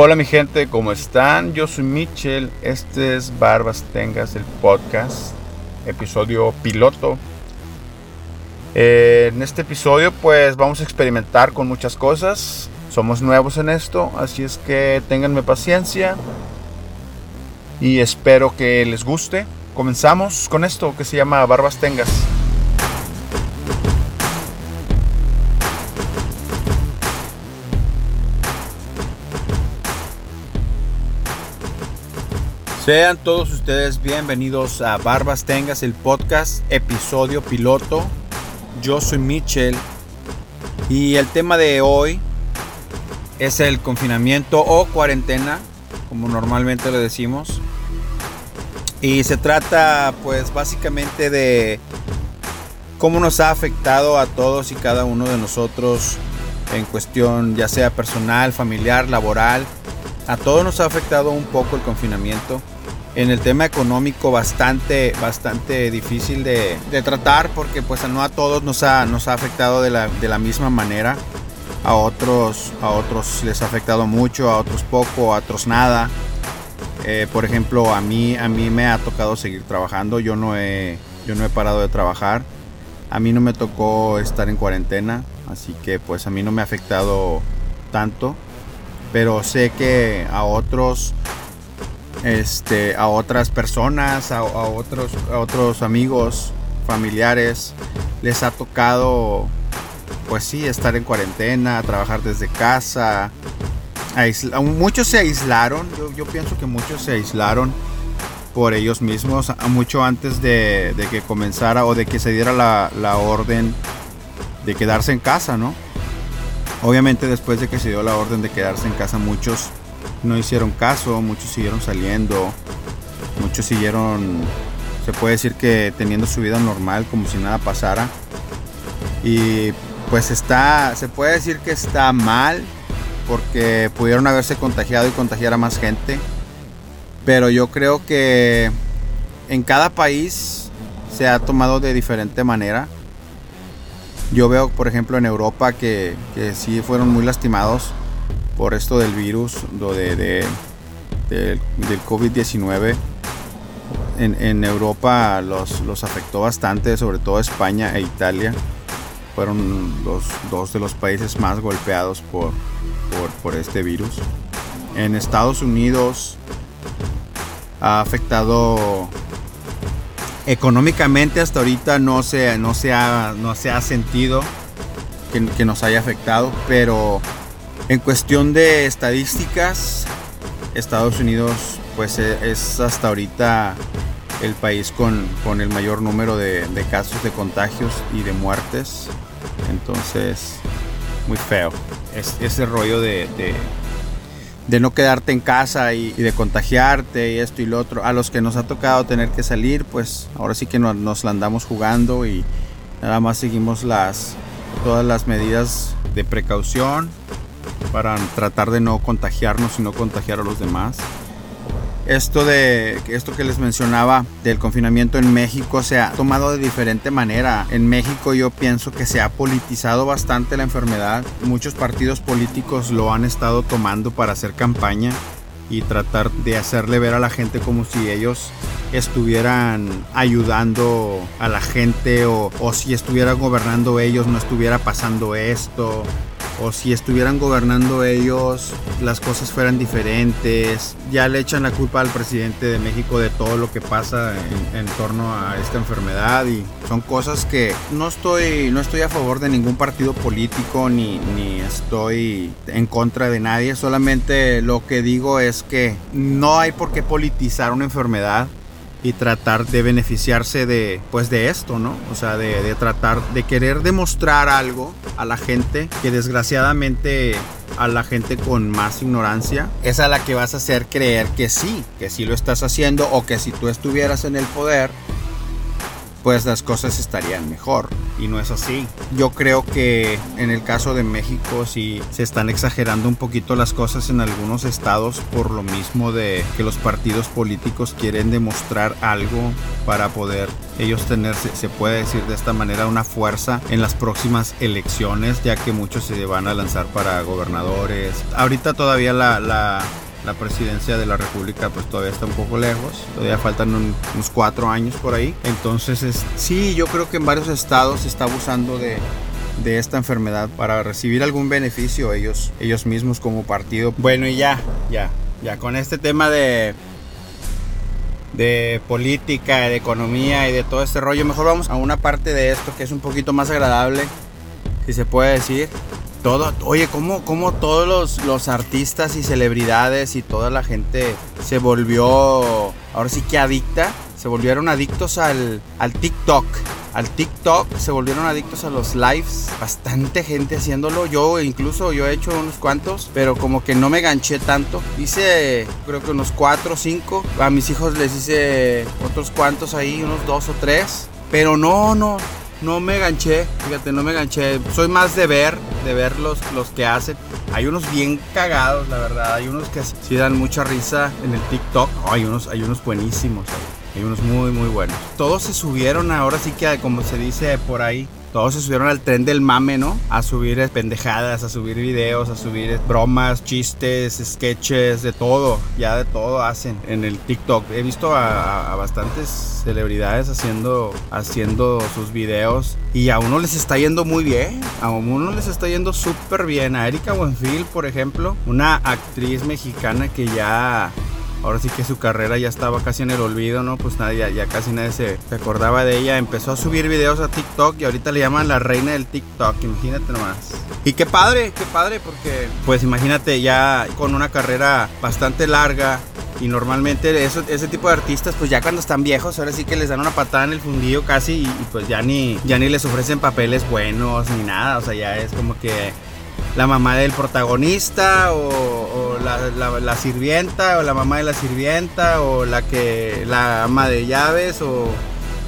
Hola mi gente, ¿cómo están? Yo soy Mitchell, este es Barbas Tengas, el podcast, episodio piloto. Eh, en este episodio pues vamos a experimentar con muchas cosas, somos nuevos en esto, así es que ténganme paciencia y espero que les guste. Comenzamos con esto que se llama Barbas Tengas. Sean todos ustedes bienvenidos a Barbas Tengas, el podcast, episodio piloto. Yo soy Mitchell y el tema de hoy es el confinamiento o cuarentena, como normalmente lo decimos. Y se trata pues básicamente de cómo nos ha afectado a todos y cada uno de nosotros en cuestión ya sea personal, familiar, laboral. A todos nos ha afectado un poco el confinamiento en el tema económico bastante, bastante difícil de, tratar porque pues no a todos nos ha, nos ha afectado de la, misma manera. A otros, a otros les ha afectado mucho, a otros poco, a otros nada. Eh, por ejemplo, a mí, a mí me ha tocado seguir trabajando. Yo no, he, yo no he parado de trabajar. A mí no me tocó estar en cuarentena, así que pues a mí no me ha afectado tanto. Pero sé que a otros este, a otras personas, a, otros, otros amigos, familiares, les ha tocado, pues sí, estar en cuarentena, trabajar desde casa. muchos se aislaron, yo, pienso que muchos se aislaron por ellos mismos, mucho antes de, que comenzara o de que se diera la, la orden de quedarse en casa, ¿no? Obviamente después de que se dio la orden de quedarse en casa, muchos no hicieron caso, muchos siguieron saliendo, muchos siguieron, se puede decir que teniendo su vida normal como si nada pasara. Y pues está, se puede decir que está mal porque pudieron haberse contagiado y contagiar a más gente. Pero yo creo que en cada país se ha tomado de diferente manera. Yo veo, por ejemplo, en Europa que, que sí fueron muy lastimados por esto del virus, de, de, del COVID-19. En, Europa los, los afectó bastante, sobre todo España e Italia. Fueron los dos de los países más golpeados por, por, este virus. En Estados Unidos ha afectado económicamente hasta ahorita no se, no se, ha, no se ha sentido que, nos haya afectado, pero en cuestión de estadísticas, Estados Unidos pues e, es hasta ahorita el país con, el mayor número de, casos de contagios y de muertes. Entonces, muy feo. Es, ese rollo de, no quedarte en casa y, de contagiarte y esto y lo otro. A los que nos ha tocado tener que salir, pues ahora sí que nos, nos la andamos jugando y nada más seguimos las, todas las medidas de precaución para tratar de no contagiarnos y no contagiar a los demás. Esto de esto que les mencionaba del confinamiento en México se ha tomado de diferente manera. En México yo pienso que se ha politizado bastante la enfermedad. Muchos partidos políticos lo han estado tomando para hacer campaña y tratar de hacerle ver a la gente como si ellos estuvieran ayudando a la gente o, o si estuvieran gobernando ellos no estuviera pasando esto o si estuvieran gobernando ellos las cosas fueran diferentes. Ya le echan la culpa al presidente de México de todo lo que pasa en, torno a esta enfermedad y son cosas que no estoy, no estoy a favor de ningún partido político ni, ni estoy en contra de nadie. Solamente lo que digo es que no hay por qué politizar una enfermedad y tratar de beneficiarse de pues de esto, ¿no? O sea, de, tratar de querer demostrar algo a la gente que desgraciadamente a la gente con más ignorancia es a la que vas a hacer creer que sí, que sí lo estás haciendo o que si tú estuvieras en el poder pues las cosas estarían mejor. Y no es así. Yo creo que en el caso de México sí se están exagerando un poquito las cosas en algunos estados por lo mismo de que los partidos políticos quieren demostrar algo para poder ellos tener, se, puede decir de esta manera, una fuerza en las próximas elecciones, ya que muchos se van a lanzar para gobernadores. Ahorita todavía la, la la presidencia de la República pues todavía está un poco lejos, todavía faltan unos cuatro años por ahí. Entonces es, sí, yo creo que en varios estados se está abusando de, de esta enfermedad para recibir algún beneficio ellos, ellos mismos como partido. Bueno y ya, ya, ya con este tema de de política, de economía y de todo este rollo, mejor vamos a una parte de esto que es un poquito más agradable, si se puede decir todo, oye, ¿cómo, cómo todos los, los, artistas y celebridades y toda la gente se volvió, ahora sí que adicta, se volvieron adictos al, al TikTok. Al TikTok se volvieron adictos a los lives. Bastante gente haciéndolo. Yo incluso yo he hecho unos cuantos, pero como que no me ganché tanto. Hice creo que unos cuatro o cinco. A mis hijos les hice otros cuantos ahí, unos dos o tres. Pero no, no, no me ganché, fíjate, no me ganché. Soy más de ver, de ver los, los que hacen. Hay unos bien cagados, la verdad. Hay unos que sí dan mucha risa en el TikTok. hay, unos, hay unos buenísimos. Hay unos muy, muy buenos. Todos se subieron ahora sí que, como se dice por ahí, todos se subieron al tren del mame, ¿no? A subir pendejadas, a subir videos, a subir bromas, chistes, sketches, de todo, ya de todo hacen en el TikTok. He visto a, bastantes celebridades haciendo, haciendo sus videos y a uno les está yendo muy bien, a uno les está yendo súper bien. A Erika Buenfil, por ejemplo, una actriz mexicana que ya ahora sí que su carrera ya estaba casi en el olvido, ¿no? Pues nadie, ya, casi nadie se, acordaba de ella. Empezó a subir videos a TikTok y ahorita le llaman la reina del TikTok, imagínate nomás. Y qué padre, qué padre, porque pues imagínate ya con una carrera bastante larga, y normalmente ese tipo de artistas, pues ya cuando están viejos, ahora sí que les dan una patada en el fundillo casi y, y, pues ya ni, ya ni les ofrecen papeles buenos ni nada. O sea, ya es como que la mamá del protagonista o, la, sirvienta o la mamá de la sirvienta o la que la ama de llaves o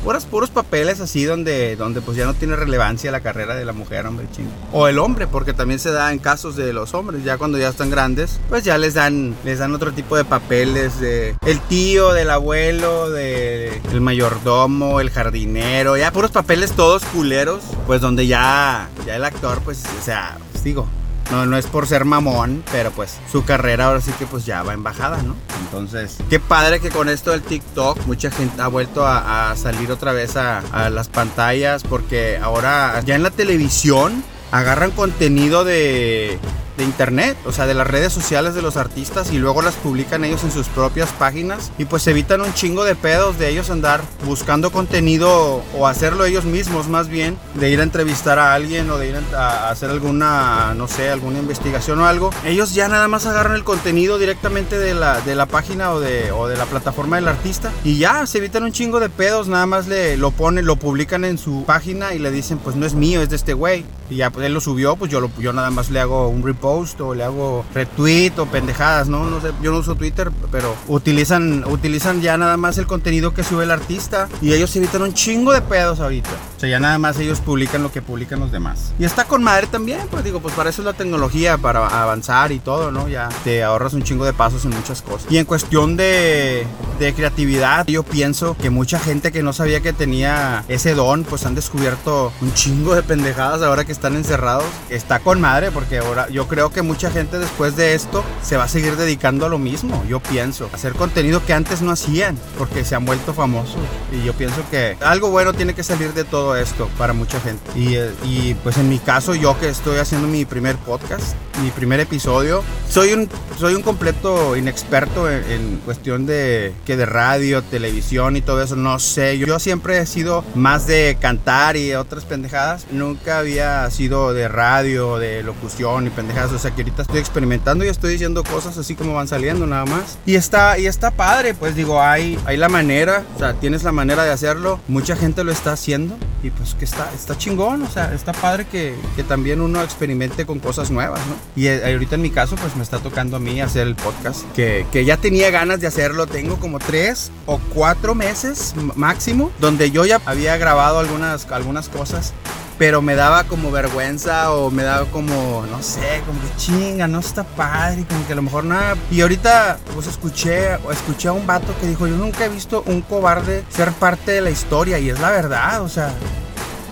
puros, puros papeles así donde, donde pues ya no tiene relevancia la carrera de la mujer, hombre, chingo. O el hombre, porque también se da en casos de los hombres, ya cuando ya están grandes, pues ya les dan, les dan otro tipo de papeles de el tío, del abuelo, de el mayordomo, el jardinero, ya puros papeles todos culeros, pues donde ya, ya el actor, pues, o sea, pues digo, no, no es por ser mamón, pero pues su carrera ahora sí que pues ya va en bajada, ¿no? Entonces, qué padre que con esto del TikTok mucha gente ha vuelto a, salir otra vez a, a las pantallas porque ahora ya en la televisión agarran contenido de de internet, o sea, de las redes sociales de los artistas y luego las publican ellos en sus propias páginas y pues evitan un chingo de pedos de ellos andar buscando contenido o hacerlo ellos mismos más bien, de ir a entrevistar a alguien o de ir a hacer alguna, no sé, alguna investigación o algo. Ellos ya nada más agarran el contenido directamente de la, de la página o de, o de la plataforma del artista y ya se evitan un chingo de pedos, nada más le lo ponen, lo publican en su página y le dicen pues no es mío, es de este güey. Y ya pues, él lo subió, pues yo, lo, yo nada más le hago un repost o le hago retweet o pendejadas, ¿no? No sé, yo no uso Twitter, pero utilizan, utilizan ya nada más el contenido que sube el artista y ellos evitan un chingo de pedos ahorita. O sea, ya nada más ellos publican lo que publican los demás. Y está con madre también, pues digo, pues para eso es la tecnología, para avanzar y todo, ¿no? Ya te ahorras un chingo de pasos en muchas cosas. Y en cuestión de, de creatividad, yo pienso que mucha gente que no sabía que tenía ese don, pues han descubierto un chingo de pendejadas ahora que están encerrados. Está con madre porque ahora yo creo que mucha gente después de esto se va a seguir dedicando a lo mismo, yo pienso. Hacer contenido que antes no hacían, porque se han vuelto famosos. Y yo pienso que algo bueno tiene que salir de todo esto para mucha gente. Y, eh, y pues en mi caso, yo que estoy haciendo mi primer podcast, mi primer episodio, soy un, soy un completo inexperto en, cuestión de que de radio, televisión y todo eso, no sé. Yo, yo siempre he sido más de cantar y otras pendejadas. Nunca había sido de radio, de locución y pendejadas. O sea, que ahorita estoy experimentando y estoy diciendo cosas así como van saliendo nada más. Y está, y está padre, pues digo, hay, hay la manera, o sea, tienes la manera de hacerlo. Mucha gente lo está haciendo y pues que está, está chingón, o sea, está padre que, que también uno experimente con cosas nuevas, ¿no? Y eh, ahorita en mi caso, pues me está tocando a mí hacer el podcast, que, que ya tenía ganas de hacerlo, tengo como tres o cuatro meses máximo, donde yo ya había grabado algunas, algunas cosas pero me daba como vergüenza o me daba como, no sé, como que chinga, no está padre, como que a lo mejor nada. Y ahorita pues escuché, escuché a un vato que dijo, yo nunca he visto un cobarde ser parte de la historia y es la verdad, o sea,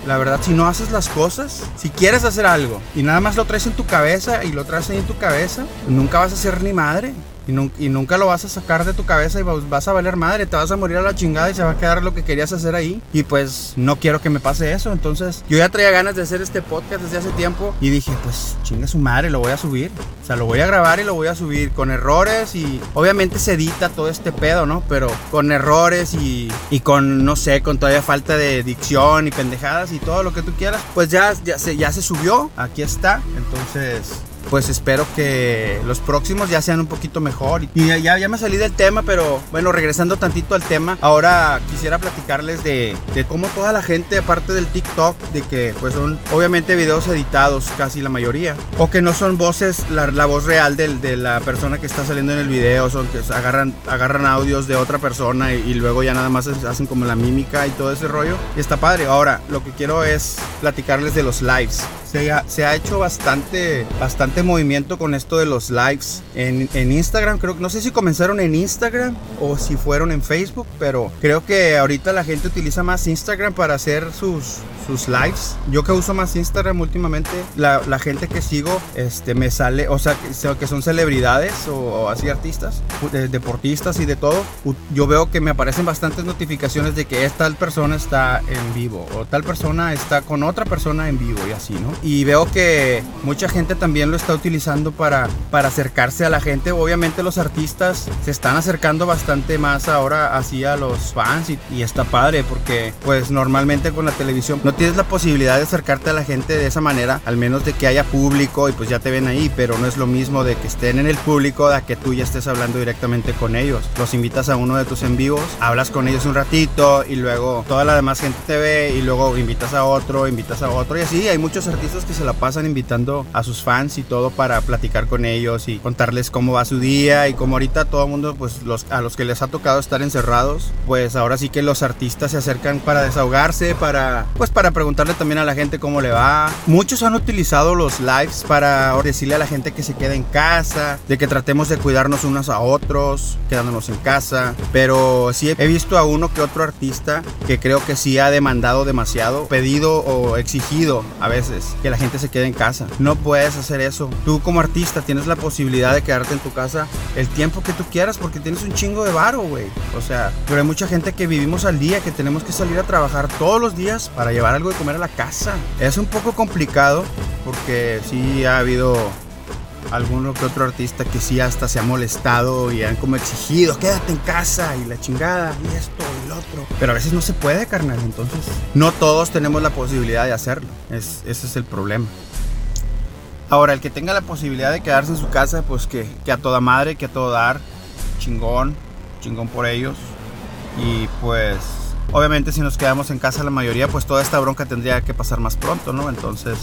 la verdad, si no haces las cosas, si quieres hacer algo y nada más lo traes en tu cabeza y lo traes ahí en tu cabeza, nunca vas a ser ni madre. Y, nunca lo vas a sacar de tu cabeza y vas a valer madre, te vas a morir a la chingada y se va a quedar lo que querías hacer ahí. Y pues no quiero que me pase eso. Entonces yo ya traía ganas de hacer este podcast desde hace tiempo y dije, pues chinga su madre, lo voy a subir. O sea, lo voy a grabar y lo voy a subir con errores y obviamente se edita todo este pedo, ¿no? Pero con errores y, y con, no sé, con todavía falta de dicción y pendejadas y todo lo que tú quieras, pues ya, ya, se, ya se subió, aquí está. Entonces pues espero que los próximos ya sean un poquito mejor. Y ya, ya me salí del tema, pero bueno, regresando tantito al tema, ahora quisiera platicarles de, de cómo toda la gente, aparte del TikTok, de que pues son obviamente videos editados, casi la mayoría, o que no son voces, la, voz real de, de, la persona que está saliendo en el video, son que agarran, agarran audios de otra persona y, y luego ya nada más hacen como la mímica y todo ese rollo. Y está padre. Ahora, lo que quiero es platicarles de los lives. Se ha, hecho bastante, bastante movimiento con esto de los lives en, en, Instagram. Creo no sé si comenzaron en Instagram o si fueron en Facebook, pero creo que ahorita la gente utiliza más Instagram para hacer sus, sus lives. Yo que uso más Instagram últimamente, la, gente que sigo este, me sale, o sea, que son celebridades o, así artistas, deportistas y de todo. Yo veo que me aparecen bastantes notificaciones de que tal persona está en vivo o tal persona está con otra persona en vivo y así, ¿no? Y veo que mucha gente también lo está utilizando para, para acercarse a la gente. Obviamente los artistas se están acercando bastante más ahora así a los fans y, está padre porque pues normalmente con la televisión no tienes la posibilidad de acercarte a la gente de esa manera, al menos de que haya público y pues ya te ven ahí, pero no es lo mismo de que estén en el público a que tú ya estés hablando directamente con ellos. Los invitas a uno de tus en vivos, hablas con ellos un ratito y luego toda la demás gente te ve y luego invitas a otro, invitas a otro y así hay muchos artistas que se la pasan invitando a sus fans y todo para platicar con ellos y contarles cómo va su día y como ahorita todo el mundo, pues los, a los que les ha tocado estar encerrados, pues ahora sí que los artistas se acercan para desahogarse, para pues para preguntarle también a la gente cómo le va. Muchos han utilizado los lives para decirle a la gente que se quede en casa, de que tratemos de cuidarnos unos a otros, quedándonos en casa, pero sí he visto a uno que otro artista que creo que sí ha demandado demasiado, pedido o exigido a veces que la gente se quede en casa. No puedes hacer eso Tú como artista tienes la posibilidad de quedarte en tu casa el tiempo que tú quieras porque tienes un chingo de varo, güey. O sea, pero hay mucha gente que vivimos al día, que tenemos que salir a trabajar todos los días para llevar algo de comer a la casa. Es un poco complicado porque sí ha habido alguno que otro artista que sí hasta se ha molestado y han como exigido, quédate en casa y la chingada y esto otro. Pero a veces no se puede, carnal. Entonces, no todos tenemos la posibilidad de hacerlo. Es, ese es el problema. Ahora, el que tenga la posibilidad de quedarse en su casa, pues que, que a toda madre, que a todo dar, chingón, chingón por ellos. Y pues, obviamente si nos quedamos en casa la mayoría, pues toda esta bronca tendría que pasar más pronto, ¿no? Entonces,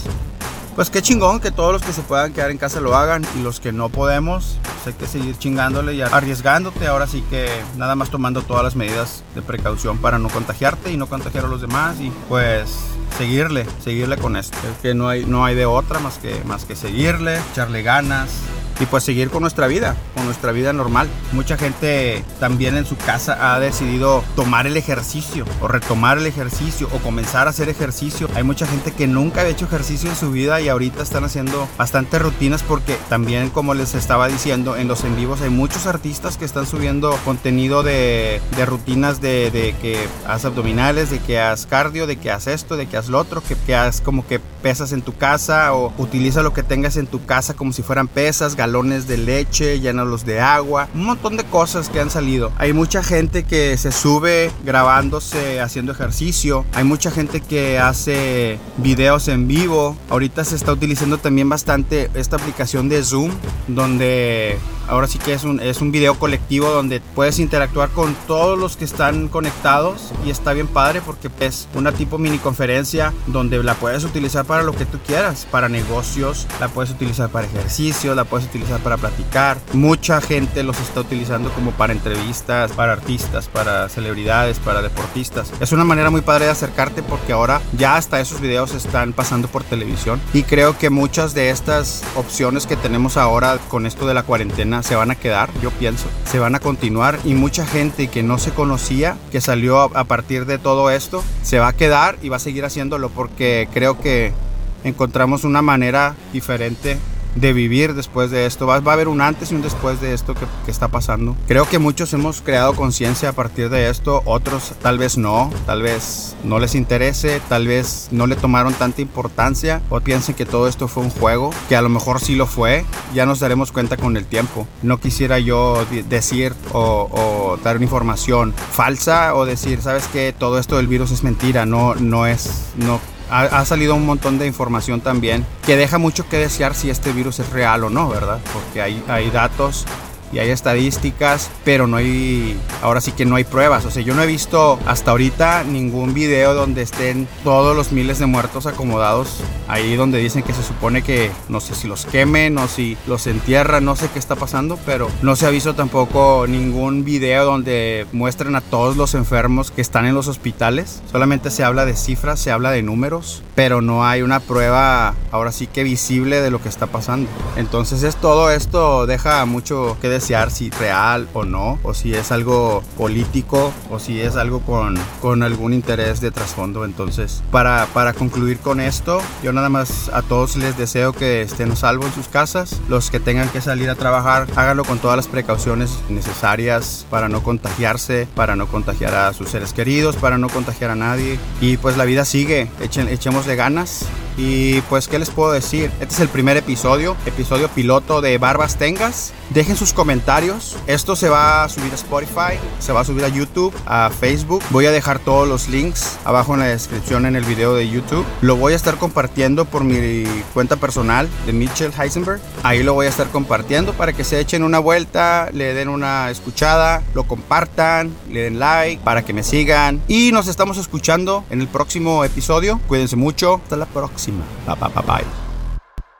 pues qué chingón que todos los que se puedan quedar en casa lo hagan y los que no podemos, pues hay que seguir chingándole y arriesgándote. Ahora sí que nada más tomando todas las medidas de precaución para no contagiarte y no contagiar a los demás y pues seguirle, seguirle con esto. Es que no hay, no hay de otra más que, más que seguirle, echarle ganas, y pues seguir con nuestra vida, con nuestra vida normal. Mucha gente también en su casa ha decidido tomar el ejercicio o retomar el ejercicio o comenzar a hacer ejercicio. Hay mucha gente que nunca ha hecho ejercicio en su vida y ahorita están haciendo bastantes rutinas porque también como les estaba diciendo en los en vivos hay muchos artistas que están subiendo contenido de, de rutinas de, de, que haz abdominales, de que haz cardio, de que haz esto, de que haz lo otro, que, que haz como que pesas en tu casa o utiliza lo que tengas en tu casa como si fueran pesas, galones de leche, llénalos de agua, un montón de cosas que han salido. Hay mucha gente que se sube grabándose haciendo ejercicio, hay mucha gente que hace videos en vivo. Ahorita se está utilizando también bastante esta aplicación de Zoom, donde ahora sí que es un, es un video colectivo donde puedes interactuar con todos los que están conectados y está bien padre porque es una tipo mini conferencia donde la puedes utilizar para lo que tú quieras, para negocios, la puedes utilizar para ejercicio, la puedes utilizar para platicar. Mucha gente los está utilizando como para entrevistas, para artistas, para celebridades, para deportistas. Es una manera muy padre de acercarte porque ahora ya hasta esos videos están pasando por televisión y creo que muchas de estas opciones que tenemos ahora con esto de la cuarentena se van a quedar, yo pienso, se van a continuar y mucha gente que no se conocía, que salió a partir de todo esto, se va a quedar y va a seguir haciéndolo porque creo que encontramos una manera diferente de vivir después de esto. Va, va, a haber un antes y un después de esto que, que está pasando. Creo que muchos hemos creado conciencia a partir de esto, otros tal vez no, tal vez no les interese, tal vez no le tomaron tanta importancia o piensen que todo esto fue un juego, que a lo mejor sí lo fue, ya nos daremos cuenta con el tiempo. No quisiera yo decir o, dar una información falsa o decir, sabes que todo esto del virus es mentira, no, no es, no ha, salido un montón de información también que deja mucho que desear si este virus es real o no, ¿verdad? Porque hay, hay datos y hay estadísticas, pero no hay, ahora sí que no hay pruebas. O sea, yo no he visto hasta ahorita ningún video donde estén todos los miles de muertos acomodados ahí donde dicen que se supone que no sé si los quemen o si los entierran, no sé qué está pasando, pero no se ha visto tampoco ningún video donde muestren a todos los enfermos que están en los hospitales. Solamente se habla de cifras, se habla de números, pero no hay una prueba ahora sí que visible de lo que está pasando. Entonces es todo esto deja mucho que desear si real o no, o si es algo político o si es algo con, con algún interés de trasfondo. Entonces, para, para concluir con esto, yo nada más a todos les deseo que estén a salvo en sus casas. Los que tengan que salir a trabajar, háganlo con todas las precauciones necesarias para no contagiarse, para no contagiar a sus seres queridos, para no contagiar a nadie. Y pues la vida sigue, Echen, echemos de ganas y pues, ¿qué les puedo decir? Este es el primer episodio, episodio piloto de Barbas Tengas. Dejen sus comentarios. Esto se va a subir a Spotify, se va a subir a YouTube, a Facebook. Voy a dejar todos los links abajo en la descripción en el video de YouTube. Lo voy a estar compartiendo por mi cuenta personal de Mitchell Heisenberg. Ahí lo voy a estar compartiendo para que se echen una vuelta, le den una escuchada, lo compartan, le den like para que me sigan. Y nos estamos escuchando en el próximo episodio. Cuídense mucho. Hasta la 行吧拜拜拜拜。